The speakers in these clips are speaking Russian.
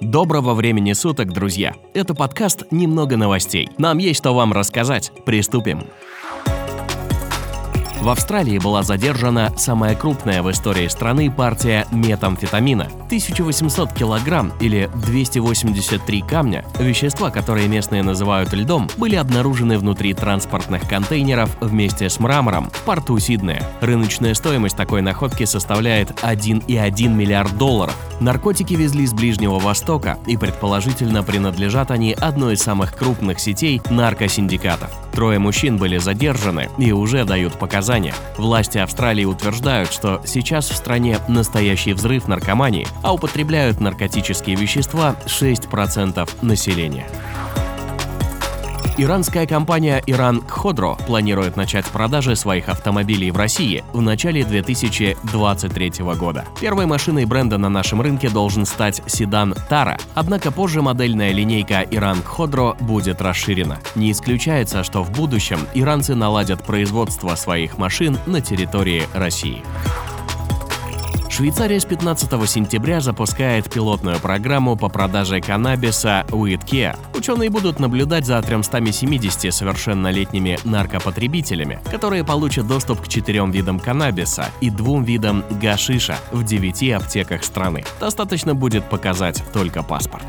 Доброго времени суток, друзья! Это подкаст «Немного новостей». Нам есть что вам рассказать. Приступим. В Австралии была задержана самая крупная в истории страны партия метамфетамина. 1800 килограмм или 283 камня, вещества, которые местные называют льдом, были обнаружены внутри транспортных контейнеров вместе с мрамором в порту Сиднея. Рыночная стоимость такой находки составляет 1,1 миллиард долларов. Наркотики везли с Ближнего Востока и предположительно принадлежат они одной из самых крупных сетей наркосиндикатов. Трое мужчин были задержаны и уже дают показания. Власти Австралии утверждают, что сейчас в стране настоящий взрыв наркомании, а употребляют наркотические вещества 6% населения. Иранская компания Иран Кходро планирует начать продажи своих автомобилей в России в начале 2023 года. Первой машиной бренда на нашем рынке должен стать седан Тара, однако позже модельная линейка Иран Кходро будет расширена. Не исключается, что в будущем иранцы наладят производство своих машин на территории России. Швейцария с 15 сентября запускает пилотную программу по продаже каннабиса WeedCare. Ученые будут наблюдать за 370 совершеннолетними наркопотребителями, которые получат доступ к четырем видам каннабиса и двум видам гашиша в 9 аптеках страны. Достаточно будет показать только паспорт.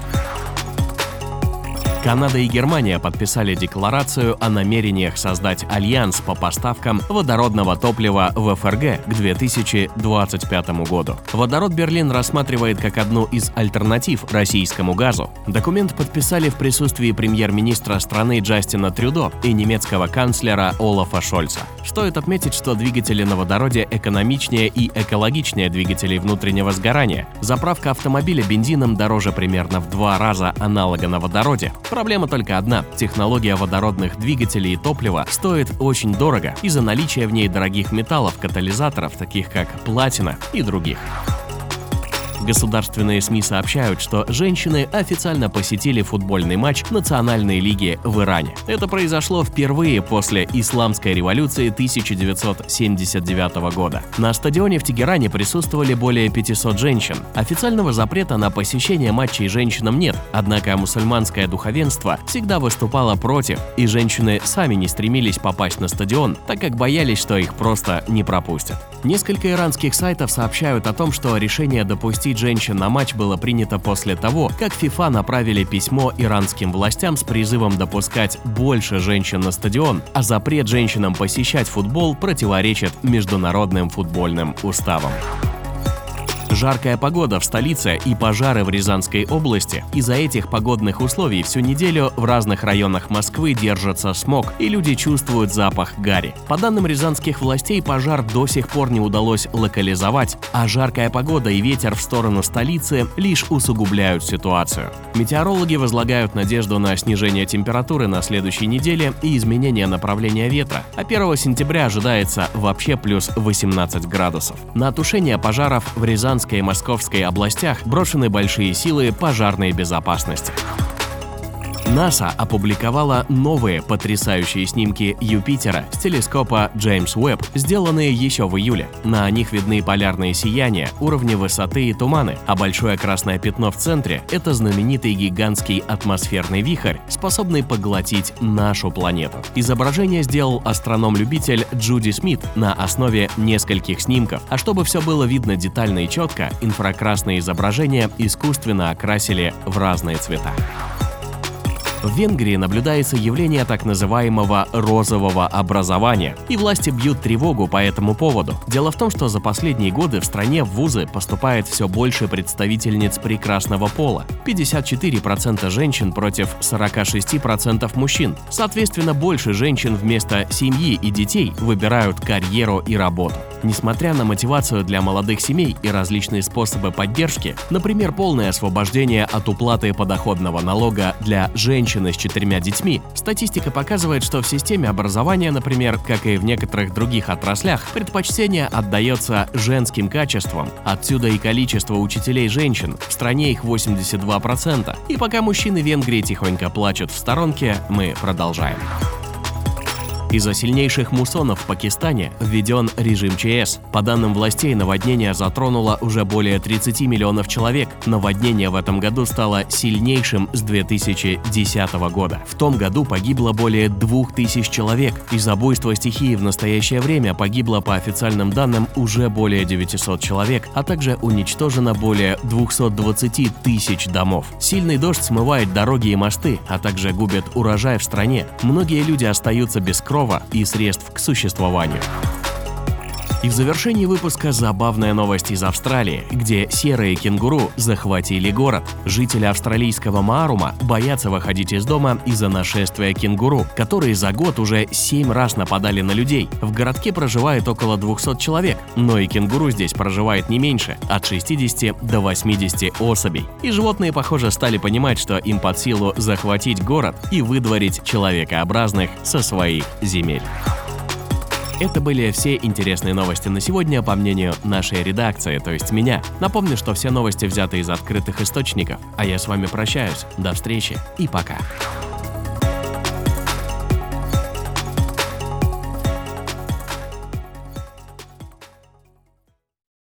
Канада и Германия подписали декларацию о намерениях создать альянс по поставкам водородного топлива в ФРГ к 2025 году. Водород Берлин рассматривает как одну из альтернатив российскому газу. Документ подписали в присутствии премьер-министра страны Джастина Трюдо и немецкого канцлера Олафа Шольца. Стоит отметить, что двигатели на водороде экономичнее и экологичнее двигателей внутреннего сгорания. Заправка автомобиля бензином дороже примерно в два раза аналога на водороде. Проблема только одна – технология водородных двигателей и топлива стоит очень дорого из-за наличия в ней дорогих металлов, катализаторов, таких как платина и других. Государственные СМИ сообщают, что женщины официально посетили футбольный матч Национальной лиги в Иране. Это произошло впервые после Исламской революции 1979 года. На стадионе в Тегеране присутствовали более 500 женщин. Официального запрета на посещение матчей женщинам нет, однако мусульманское духовенство всегда выступало против, и женщины сами не стремились попасть на стадион, так как боялись, что их просто не пропустят. Несколько иранских сайтов сообщают о том, что решение допустить пригласить женщин на матч было принято после того, как ФИФА направили письмо иранским властям с призывом допускать больше женщин на стадион, а запрет женщинам посещать футбол противоречит международным футбольным уставам. Жаркая погода в столице и пожары в Рязанской области. Из-за этих погодных условий всю неделю в разных районах Москвы держится смог, и люди чувствуют запах гари. По данным рязанских властей, пожар до сих пор не удалось локализовать, а жаркая погода и ветер в сторону столицы лишь усугубляют ситуацию. Метеорологи возлагают надежду на снижение температуры на следующей неделе и изменение направления ветра, а 1 сентября ожидается вообще плюс 18 градусов. На тушение пожаров в Рязанской Рязанской и Московской областях брошены большие силы пожарной безопасности. НАСА опубликовала новые потрясающие снимки Юпитера с телескопа Джеймс Уэбб, сделанные еще в июле. На них видны полярные сияния, уровни высоты и туманы, а большое красное пятно в центре – это знаменитый гигантский атмосферный вихрь, способный поглотить нашу планету. Изображение сделал астроном-любитель Джуди Смит на основе нескольких снимков, а чтобы все было видно детально и четко, инфракрасные изображения искусственно окрасили в разные цвета. В Венгрии наблюдается явление так называемого розового образования, и власти бьют тревогу по этому поводу. Дело в том, что за последние годы в стране в вузы поступает все больше представительниц прекрасного пола. 54% женщин против 46% мужчин. Соответственно, больше женщин вместо семьи и детей выбирают карьеру и работу. Несмотря на мотивацию для молодых семей и различные способы поддержки, например, полное освобождение от уплаты подоходного налога для женщины с четырьмя детьми, статистика показывает, что в системе образования, например, как и в некоторых других отраслях, предпочтение отдается женским качествам. Отсюда и количество учителей женщин. В стране их 82%. И пока мужчины Венгрии тихонько плачут в сторонке, мы продолжаем. Из-за сильнейших муссонов в Пакистане введен режим ЧС. По данным властей, наводнение затронуло уже более 30 миллионов человек. Наводнение в этом году стало сильнейшим с 2010 года. В том году погибло более 2000 человек. Из-за буйства стихии в настоящее время погибло по официальным данным уже более 900 человек, а также уничтожено более 220 тысяч домов. Сильный дождь смывает дороги и мосты, а также губит урожай в стране. Многие люди остаются без крова крова и средств к существованию. И в завершении выпуска забавная новость из Австралии, где серые кенгуру захватили город. Жители австралийского Маарума боятся выходить из дома из-за нашествия кенгуру, которые за год уже 7 раз нападали на людей. В городке проживает около 200 человек, но и кенгуру здесь проживает не меньше, от 60 до 80 особей. И животные, похоже, стали понимать, что им под силу захватить город и выдворить человекообразных со своих земель. Это были все интересные новости на сегодня, по мнению нашей редакции, то есть меня. Напомню, что все новости взяты из открытых источников, а я с вами прощаюсь. До встречи и пока.